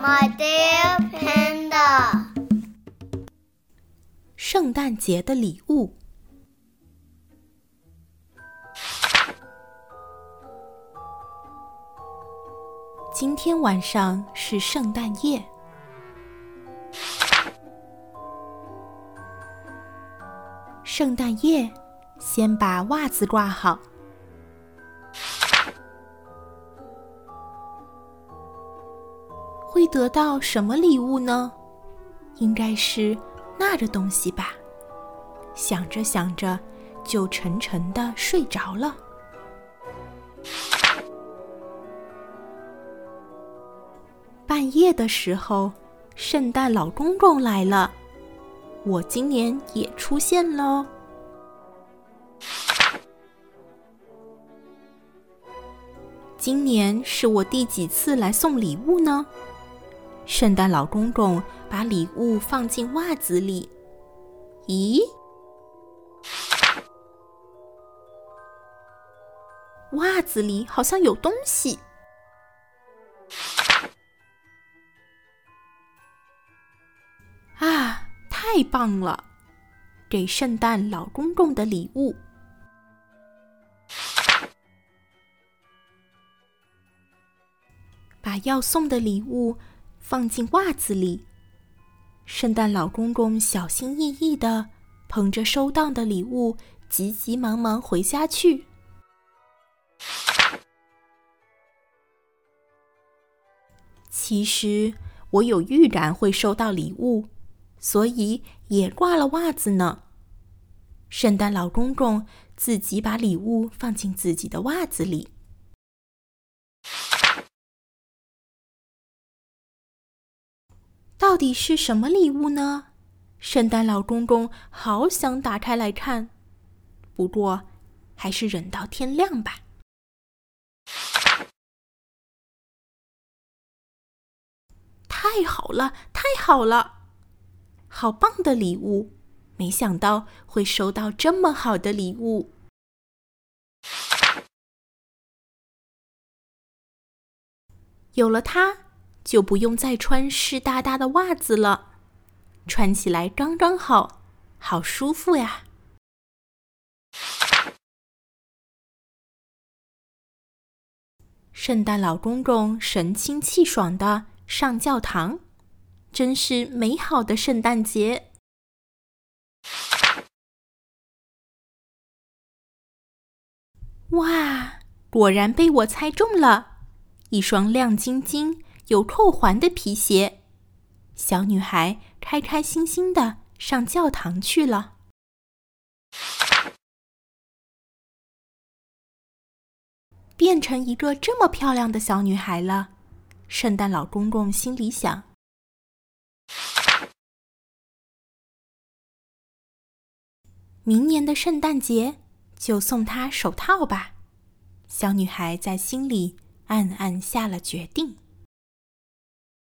My dear panda，圣诞节的礼物。今天晚上是圣诞夜。圣诞夜，先把袜子挂好。得到什么礼物呢？应该是那个东西吧。想着想着，就沉沉的睡着了。半夜的时候，圣诞老公公来了。我今年也出现喽。今年是我第几次来送礼物呢？圣诞老公公把礼物放进袜子里。咦，袜子里好像有东西。啊，太棒了！给圣诞老公公的礼物。把要送的礼物。放进袜子里，圣诞老公公小心翼翼的捧着收到的礼物，急急忙忙回家去。其实我有预感会收到礼物，所以也挂了袜子呢。圣诞老公公自己把礼物放进自己的袜子里。到底是什么礼物呢？圣诞老公公好想打开来看，不过还是忍到天亮吧。太好了，太好了，好棒的礼物！没想到会收到这么好的礼物。有了它。就不用再穿湿哒哒的袜子了，穿起来刚刚好，好舒服呀！圣诞老公公神清气爽的上教堂，真是美好的圣诞节！哇，果然被我猜中了，一双亮晶晶。有扣环的皮鞋，小女孩开开心心的上教堂去了，变成一个这么漂亮的小女孩了。圣诞老公公心里想：明年的圣诞节就送她手套吧。小女孩在心里暗暗下了决定。